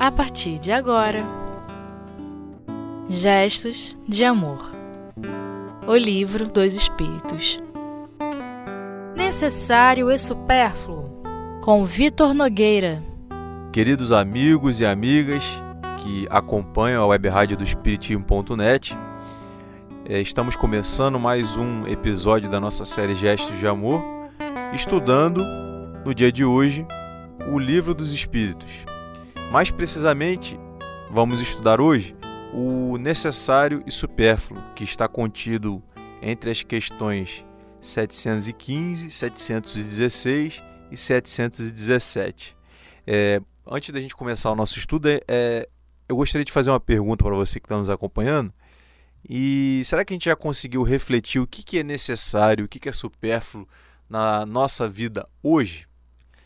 a partir de agora. Gestos de Amor O Livro dos Espíritos Necessário e Supérfluo com Vitor Nogueira. Queridos amigos e amigas que acompanham a web rádio do Espiritismo.net, é, estamos começando mais um episódio da nossa série Gestos de Amor, estudando no dia de hoje o Livro dos Espíritos. Mais precisamente, vamos estudar hoje o necessário e supérfluo que está contido entre as questões 715, 716 e 717. É, antes da gente começar o nosso estudo, é, eu gostaria de fazer uma pergunta para você que está nos acompanhando. E será que a gente já conseguiu refletir o que, que é necessário, o que, que é supérfluo na nossa vida hoje?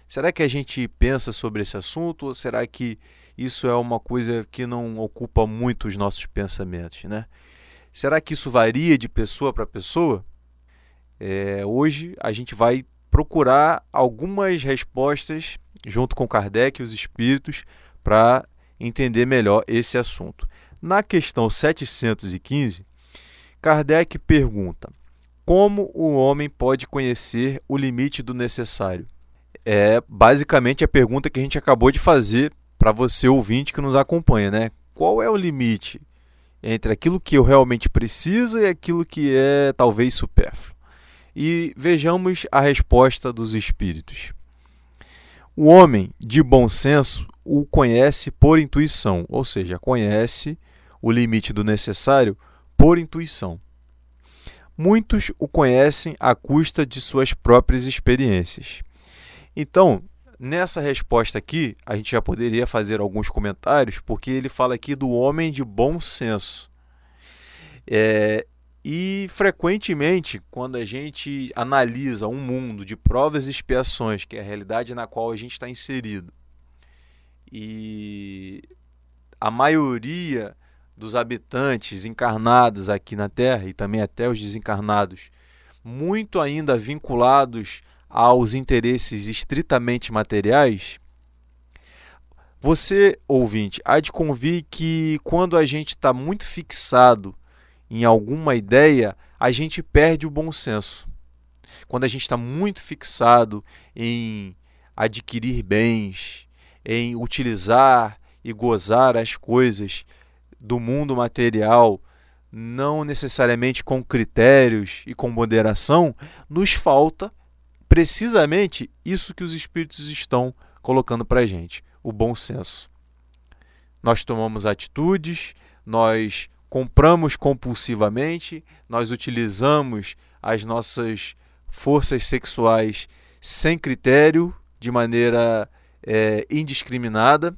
Será que a gente pensa sobre esse assunto ou será que isso é uma coisa que não ocupa muito os nossos pensamentos, né? Será que isso varia de pessoa para pessoa? É, hoje a gente vai procurar algumas respostas junto com Kardec e os espíritos para entender melhor esse assunto. Na questão 715, Kardec pergunta: Como o homem pode conhecer o limite do necessário? É basicamente a pergunta que a gente acabou de fazer para você ouvinte que nos acompanha, né? Qual é o limite entre aquilo que eu realmente preciso e aquilo que é talvez supérfluo? E vejamos a resposta dos espíritos. O homem de bom senso o conhece por intuição, ou seja, conhece o limite do necessário por intuição. Muitos o conhecem à custa de suas próprias experiências. Então, nessa resposta aqui, a gente já poderia fazer alguns comentários, porque ele fala aqui do homem de bom senso. É, e frequentemente, quando a gente analisa um mundo de provas e expiações, que é a realidade na qual a gente está inserido, e a maioria dos habitantes encarnados aqui na Terra e também até os desencarnados, muito ainda vinculados aos interesses estritamente materiais, você, ouvinte, há de convir que quando a gente está muito fixado em alguma ideia, a gente perde o bom senso. Quando a gente está muito fixado em adquirir bens, em utilizar e gozar as coisas do mundo material, não necessariamente com critérios e com moderação, nos falta precisamente isso que os espíritos estão colocando para a gente: o bom senso. Nós tomamos atitudes, nós compramos compulsivamente, nós utilizamos as nossas forças sexuais sem critério, de maneira é, indiscriminada,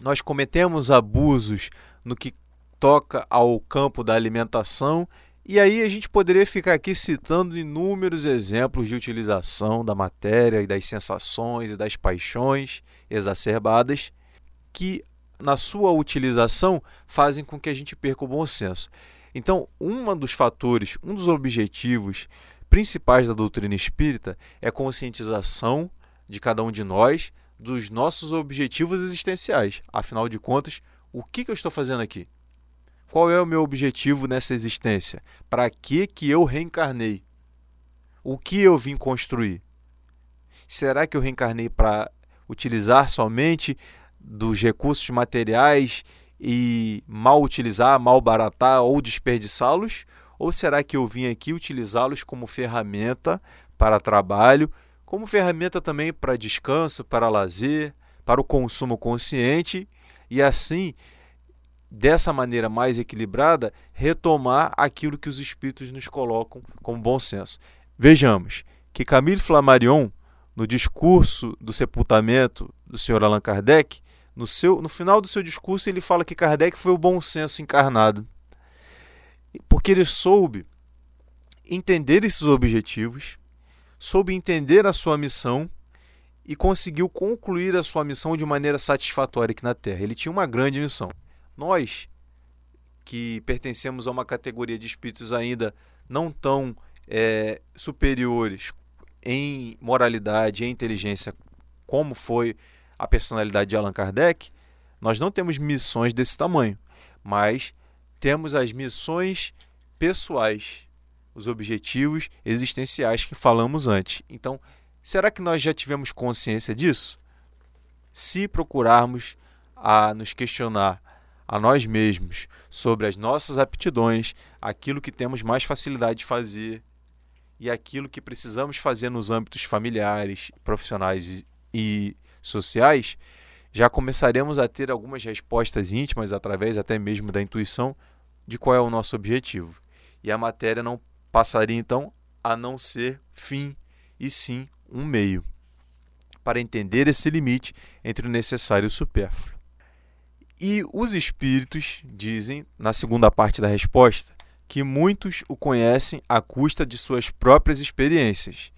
nós cometemos abusos no que toca ao campo da alimentação e aí a gente poderia ficar aqui citando inúmeros exemplos de utilização da matéria e das sensações e das paixões exacerbadas que na sua utilização fazem com que a gente perca o bom senso. Então, um dos fatores, um dos objetivos principais da doutrina espírita é a conscientização de cada um de nós dos nossos objetivos existenciais. Afinal de contas, o que, que eu estou fazendo aqui? Qual é o meu objetivo nessa existência? Para que que eu reencarnei? O que eu vim construir? Será que eu reencarnei para utilizar somente dos recursos materiais e mal utilizar, mal baratar ou desperdiçá-los? Ou será que eu vim aqui utilizá-los como ferramenta para trabalho, como ferramenta também para descanso, para lazer, para o consumo consciente e assim dessa maneira mais equilibrada, retomar aquilo que os espíritos nos colocam como bom senso. Vejamos que Camille Flammarion, no discurso do sepultamento do Sr. Allan Kardec, no, seu, no final do seu discurso, ele fala que Kardec foi o bom senso encarnado. Porque ele soube entender esses objetivos, soube entender a sua missão e conseguiu concluir a sua missão de maneira satisfatória aqui na Terra. Ele tinha uma grande missão. Nós, que pertencemos a uma categoria de espíritos ainda não tão é, superiores em moralidade e inteligência como foi a personalidade de Allan Kardec, Nós não temos missões desse tamanho, mas temos as missões pessoais, os objetivos existenciais que falamos antes. Então, será que nós já tivemos consciência disso? Se procurarmos a nos questionar a nós mesmos sobre as nossas aptidões, aquilo que temos mais facilidade de fazer e aquilo que precisamos fazer nos âmbitos familiares, profissionais e sociais, já começaremos a ter algumas respostas íntimas através até mesmo da intuição de qual é o nosso objetivo. E a matéria não passaria então a não ser fim e sim um meio para entender esse limite entre o necessário e o supérfluo. E os espíritos dizem, na segunda parte da resposta, que muitos o conhecem à custa de suas próprias experiências,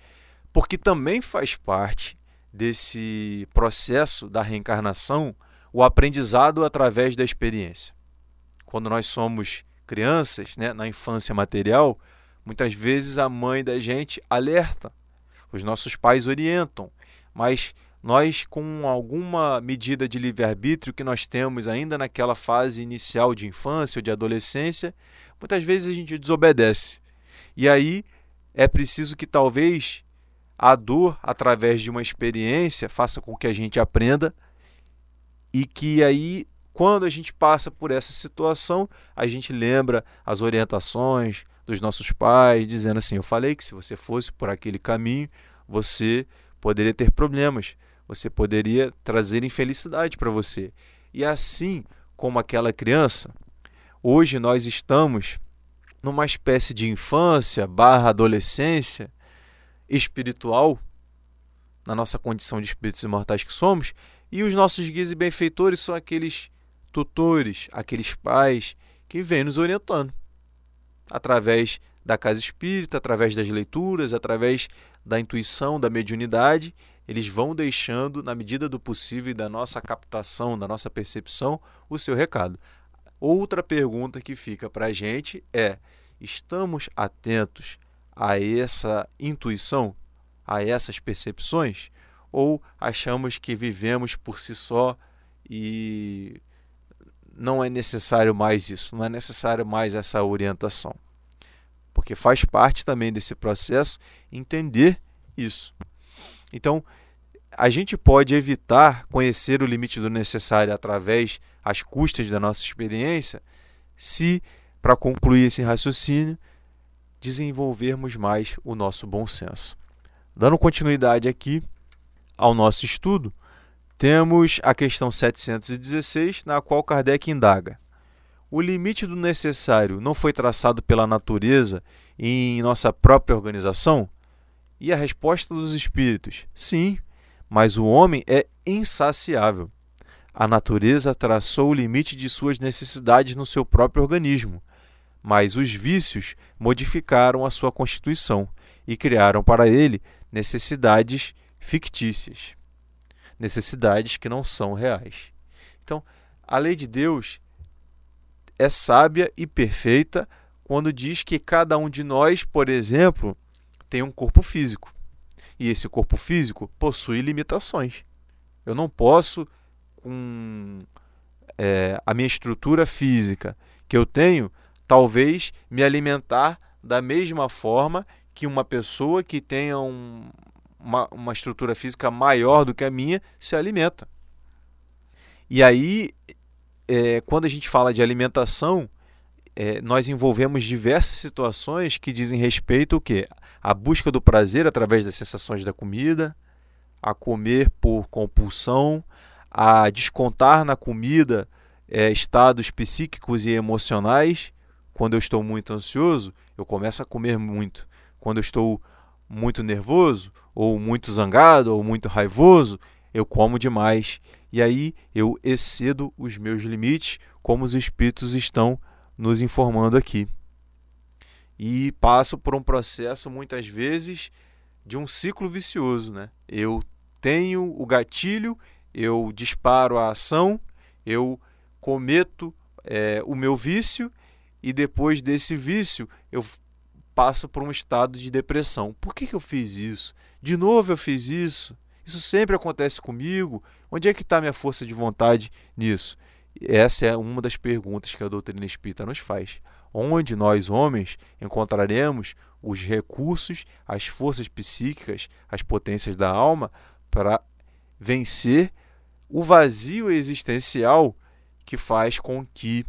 porque também faz parte desse processo da reencarnação o aprendizado através da experiência. Quando nós somos crianças, né, na infância material, muitas vezes a mãe da gente alerta, os nossos pais orientam, mas nós, com alguma medida de livre-arbítrio que nós temos ainda naquela fase inicial de infância ou de adolescência, muitas vezes a gente desobedece. E aí é preciso que talvez a dor, através de uma experiência, faça com que a gente aprenda e que aí, quando a gente passa por essa situação, a gente lembra as orientações dos nossos pais, dizendo assim: Eu falei que se você fosse por aquele caminho, você poderia ter problemas você poderia trazer infelicidade para você. E assim como aquela criança, hoje nós estamos numa espécie de infância barra adolescência espiritual, na nossa condição de espíritos imortais que somos, e os nossos guias e benfeitores são aqueles tutores, aqueles pais que vêm nos orientando através da casa espírita, através das leituras, através da intuição, da mediunidade eles vão deixando, na medida do possível e da nossa captação, da nossa percepção, o seu recado. Outra pergunta que fica para a gente é: estamos atentos a essa intuição, a essas percepções? Ou achamos que vivemos por si só e não é necessário mais isso, não é necessário mais essa orientação? Porque faz parte também desse processo entender isso. Então, a gente pode evitar conhecer o limite do necessário através às custas da nossa experiência, se, para concluir esse raciocínio, desenvolvermos mais o nosso bom senso. Dando continuidade aqui ao nosso estudo, temos a questão 716, na qual Kardec indaga: O limite do necessário não foi traçado pela natureza em nossa própria organização? E a resposta dos espíritos: sim, mas o homem é insaciável. A natureza traçou o limite de suas necessidades no seu próprio organismo, mas os vícios modificaram a sua constituição e criaram para ele necessidades fictícias, necessidades que não são reais. Então, a lei de Deus é sábia e perfeita quando diz que cada um de nós, por exemplo, tem um corpo físico. E esse corpo físico possui limitações. Eu não posso, com é, a minha estrutura física que eu tenho, talvez me alimentar da mesma forma que uma pessoa que tenha um, uma, uma estrutura física maior do que a minha se alimenta. E aí, é, quando a gente fala de alimentação, é, nós envolvemos diversas situações que dizem respeito ao quê? A busca do prazer através das sensações da comida, a comer por compulsão, a descontar na comida é, estados psíquicos e emocionais. Quando eu estou muito ansioso, eu começo a comer muito. Quando eu estou muito nervoso, ou muito zangado, ou muito raivoso, eu como demais. E aí eu excedo os meus limites, como os espíritos estão nos informando aqui. E passo por um processo, muitas vezes, de um ciclo vicioso. Né? Eu tenho o gatilho, eu disparo a ação, eu cometo é, o meu vício e depois desse vício eu passo por um estado de depressão. Por que, que eu fiz isso? De novo eu fiz isso? Isso sempre acontece comigo. Onde é que está minha força de vontade nisso? Essa é uma das perguntas que a doutrina espírita nos faz. Onde nós, homens, encontraremos os recursos, as forças psíquicas, as potências da alma para vencer o vazio existencial que faz com que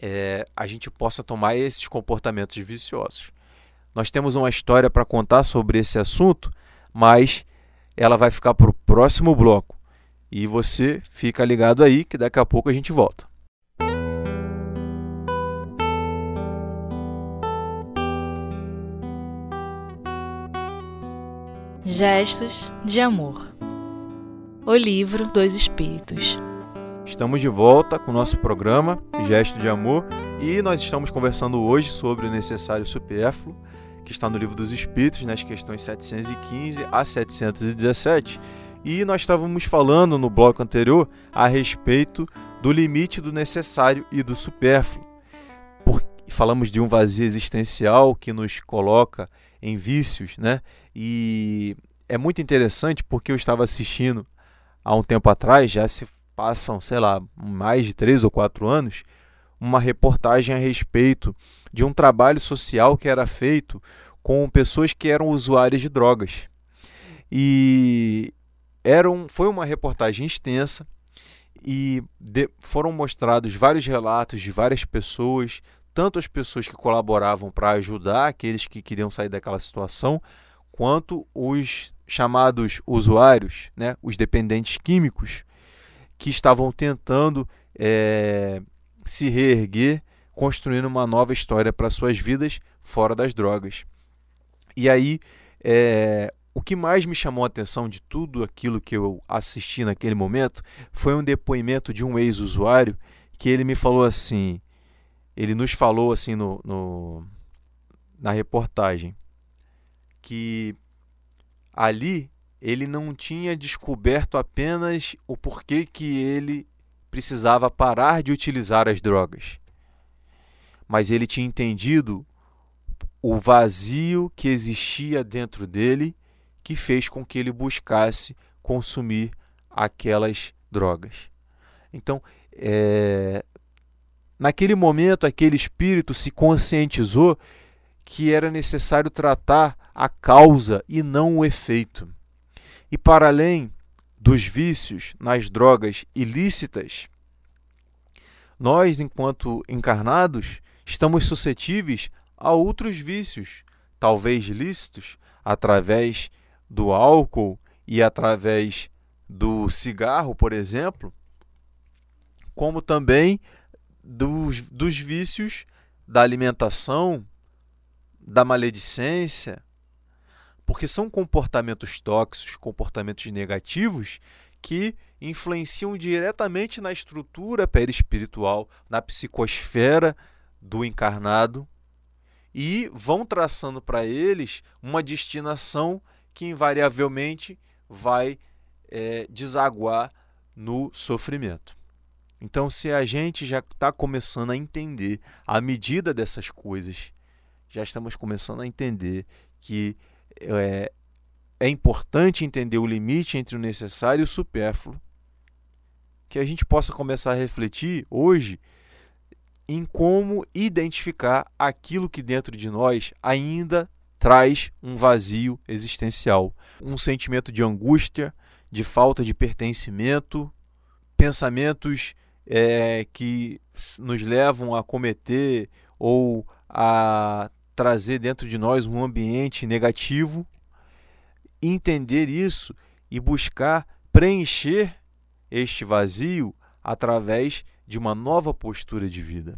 é, a gente possa tomar esses comportamentos viciosos. Nós temos uma história para contar sobre esse assunto, mas ela vai ficar para o próximo bloco. E você fica ligado aí que daqui a pouco a gente volta. Gestos de Amor. O Livro dos Espíritos. Estamos de volta com o nosso programa Gesto de Amor e nós estamos conversando hoje sobre o necessário supérfluo, que está no Livro dos Espíritos, nas questões 715 a 717 e nós estávamos falando no bloco anterior a respeito do limite do necessário e do supérfluo. Falamos de um vazio existencial que nos coloca em vícios, né? E é muito interessante porque eu estava assistindo há um tempo atrás, já se passam, sei lá, mais de três ou quatro anos, uma reportagem a respeito de um trabalho social que era feito com pessoas que eram usuárias de drogas. E era um, foi uma reportagem extensa e de, foram mostrados vários relatos de várias pessoas, tanto as pessoas que colaboravam para ajudar aqueles que queriam sair daquela situação, quanto os chamados usuários, né, os dependentes químicos, que estavam tentando é, se reerguer, construindo uma nova história para suas vidas fora das drogas. E aí, é, o que mais me chamou a atenção de tudo aquilo que eu assisti naquele momento foi um depoimento de um ex-usuário que ele me falou assim, ele nos falou assim no, no, na reportagem que ali ele não tinha descoberto apenas o porquê que ele precisava parar de utilizar as drogas, mas ele tinha entendido o vazio que existia dentro dele que fez com que ele buscasse consumir aquelas drogas. Então, é, naquele momento, aquele espírito se conscientizou que era necessário tratar a causa e não o efeito. E para além dos vícios nas drogas ilícitas, nós, enquanto encarnados, estamos suscetíveis a outros vícios, talvez lícitos, através do álcool e através do cigarro, por exemplo, como também dos, dos vícios da alimentação, da maledicência, porque são comportamentos tóxicos, comportamentos negativos que influenciam diretamente na estrutura perispiritual, na psicosfera do encarnado e vão traçando para eles uma destinação que invariavelmente vai é, desaguar no sofrimento. Então, se a gente já está começando a entender a medida dessas coisas, já estamos começando a entender que é, é importante entender o limite entre o necessário e o supérfluo, que a gente possa começar a refletir hoje em como identificar aquilo que dentro de nós ainda traz um vazio existencial, um sentimento de angústia, de falta de pertencimento, pensamentos é, que nos levam a cometer ou a trazer dentro de nós um ambiente negativo. Entender isso e buscar preencher este vazio através de uma nova postura de vida,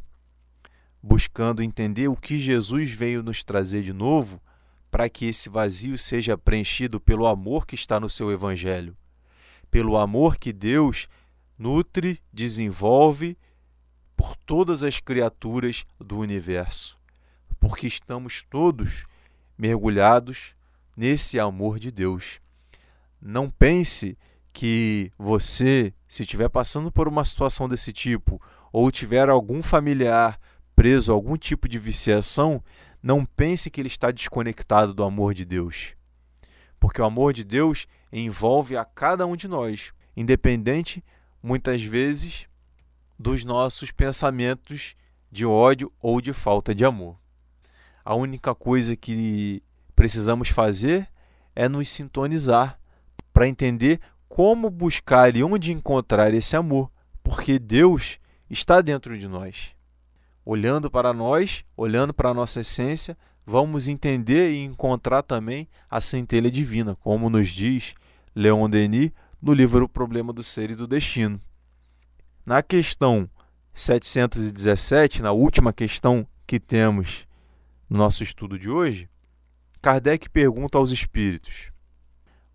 buscando entender o que Jesus veio nos trazer de novo para que esse vazio seja preenchido pelo amor que está no seu Evangelho, pelo amor que Deus nutre, desenvolve por todas as criaturas do universo, porque estamos todos mergulhados nesse amor de Deus. Não pense que você, se estiver passando por uma situação desse tipo, ou tiver algum familiar preso a algum tipo de viciação, não pense que ele está desconectado do amor de Deus. porque o amor de Deus envolve a cada um de nós, independente, muitas vezes, dos nossos pensamentos de ódio ou de falta de amor. A única coisa que precisamos fazer é nos sintonizar para entender como buscar e onde encontrar esse amor, porque Deus está dentro de nós. Olhando para nós, olhando para a nossa essência, vamos entender e encontrar também a centelha divina, como nos diz Leon Denis no livro O Problema do Ser e do Destino. Na questão 717, na última questão que temos no nosso estudo de hoje, Kardec pergunta aos espíritos: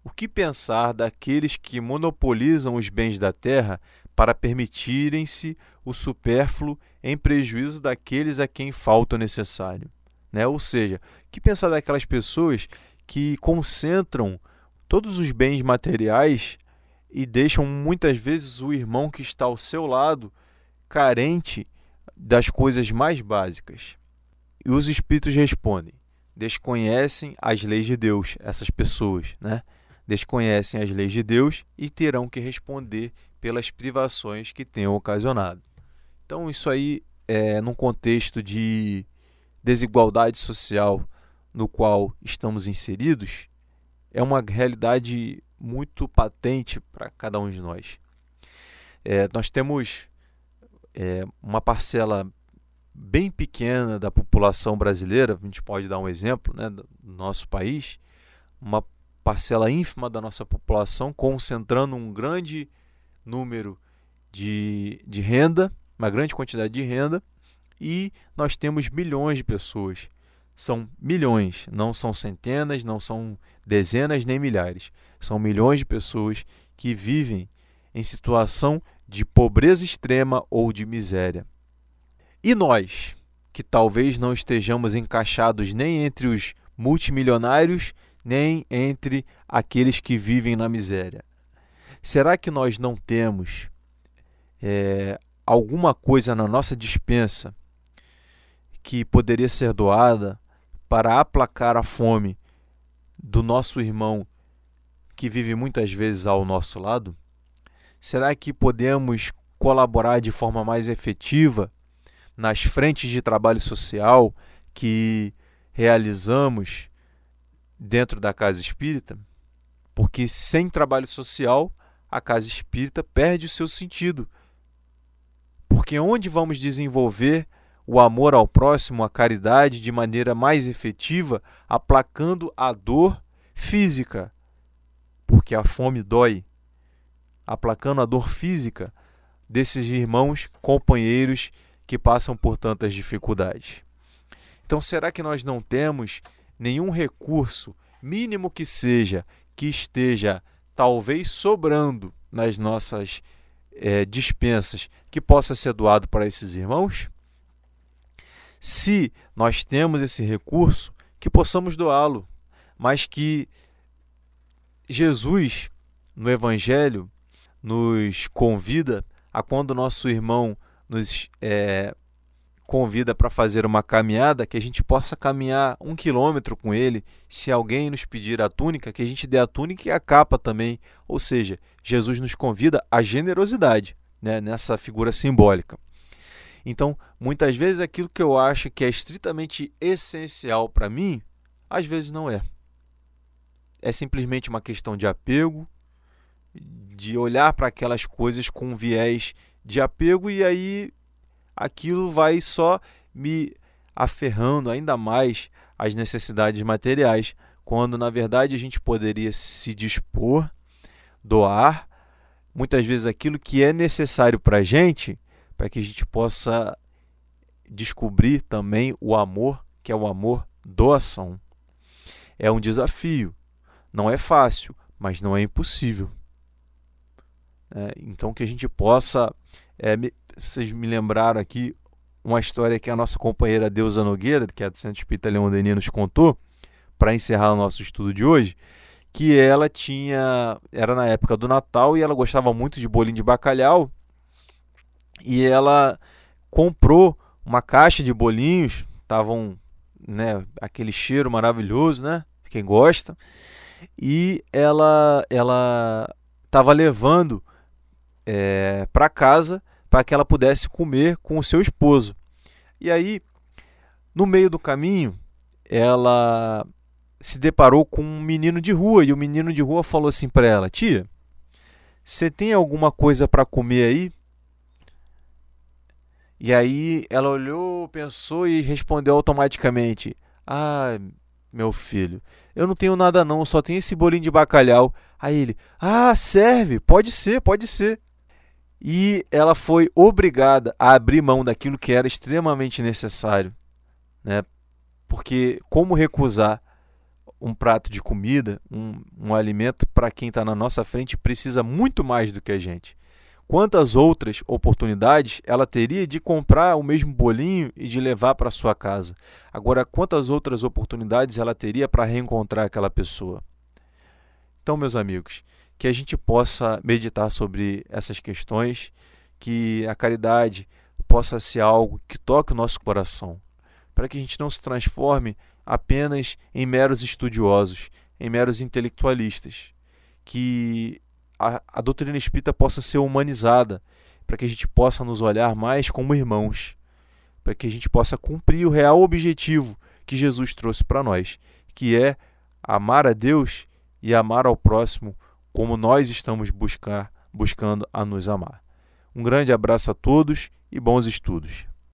O que pensar daqueles que monopolizam os bens da terra para permitirem-se o supérfluo em prejuízo daqueles a quem falta o necessário? Né? Ou seja, que pensar daquelas pessoas que concentram todos os bens materiais e deixam muitas vezes o irmão que está ao seu lado carente das coisas mais básicas? E os espíritos respondem: desconhecem as leis de Deus, essas pessoas, né? Desconhecem as leis de Deus e terão que responder pelas privações que tenham ocasionado. Então, isso aí é num contexto de desigualdade social no qual estamos inseridos é uma realidade muito patente para cada um de nós. É, nós temos é, uma parcela bem pequena da população brasileira, a gente pode dar um exemplo né, do nosso país, uma parcela ínfima da nossa população concentrando um grande número de, de renda, uma grande quantidade de renda, e nós temos milhões de pessoas. São milhões, não são centenas, não são dezenas nem milhares. São milhões de pessoas que vivem em situação de pobreza extrema ou de miséria. E nós, que talvez não estejamos encaixados nem entre os multimilionários, nem entre aqueles que vivem na miséria. Será que nós não temos é, alguma coisa na nossa dispensa que poderia ser doada para aplacar a fome do nosso irmão que vive muitas vezes ao nosso lado? Será que podemos colaborar de forma mais efetiva nas frentes de trabalho social que realizamos dentro da casa espírita? Porque sem trabalho social, a casa espírita perde o seu sentido. Porque onde vamos desenvolver o amor ao próximo, a caridade de maneira mais efetiva, aplacando a dor física, porque a fome dói, aplacando a dor física desses irmãos, companheiros que passam por tantas dificuldades. Então, será que nós não temos nenhum recurso, mínimo que seja, que esteja talvez sobrando nas nossas é, dispensas, que possa ser doado para esses irmãos? se nós temos esse recurso, que possamos doá-lo, mas que Jesus, no Evangelho, nos convida a quando nosso irmão nos é, convida para fazer uma caminhada, que a gente possa caminhar um quilômetro com ele. Se alguém nos pedir a túnica, que a gente dê a túnica e a capa também. Ou seja, Jesus nos convida à generosidade né, nessa figura simbólica. Então, muitas vezes aquilo que eu acho que é estritamente essencial para mim, às vezes não é. É simplesmente uma questão de apego, de olhar para aquelas coisas com viés de apego e aí aquilo vai só me aferrando ainda mais às necessidades materiais, quando na verdade a gente poderia se dispor, doar, muitas vezes aquilo que é necessário para a gente para que a gente possa descobrir também o amor, que é o amor doação. É um desafio, não é fácil, mas não é impossível. É, então que a gente possa, é, vocês me lembraram aqui uma história que a nossa companheira Deusa Nogueira, que é do Centro Espírita Leão Denis, nos contou, para encerrar o nosso estudo de hoje, que ela tinha, era na época do Natal e ela gostava muito de bolinho de bacalhau e ela comprou uma caixa de bolinhos, estavam, né, aquele cheiro maravilhoso, né? Quem gosta. e ela ela estava levando é, para casa para que ela pudesse comer com o seu esposo. E aí, no meio do caminho, ela se deparou com um menino de rua e o menino de rua falou assim para ela: Tia, você tem alguma coisa para comer aí? E aí ela olhou, pensou e respondeu automaticamente: Ah, meu filho, eu não tenho nada não, só tenho esse bolinho de bacalhau. Aí ele: Ah, serve, pode ser, pode ser. E ela foi obrigada a abrir mão daquilo que era extremamente necessário, né? Porque como recusar um prato de comida, um, um alimento para quem está na nossa frente precisa muito mais do que a gente. Quantas outras oportunidades ela teria de comprar o mesmo bolinho e de levar para sua casa? Agora, quantas outras oportunidades ela teria para reencontrar aquela pessoa? Então, meus amigos, que a gente possa meditar sobre essas questões, que a caridade possa ser algo que toque o nosso coração, para que a gente não se transforme apenas em meros estudiosos, em meros intelectualistas. Que a, a doutrina espírita possa ser humanizada, para que a gente possa nos olhar mais como irmãos, para que a gente possa cumprir o real objetivo que Jesus trouxe para nós, que é amar a Deus e amar ao próximo como nós estamos buscar, buscando a nos amar. Um grande abraço a todos e bons estudos.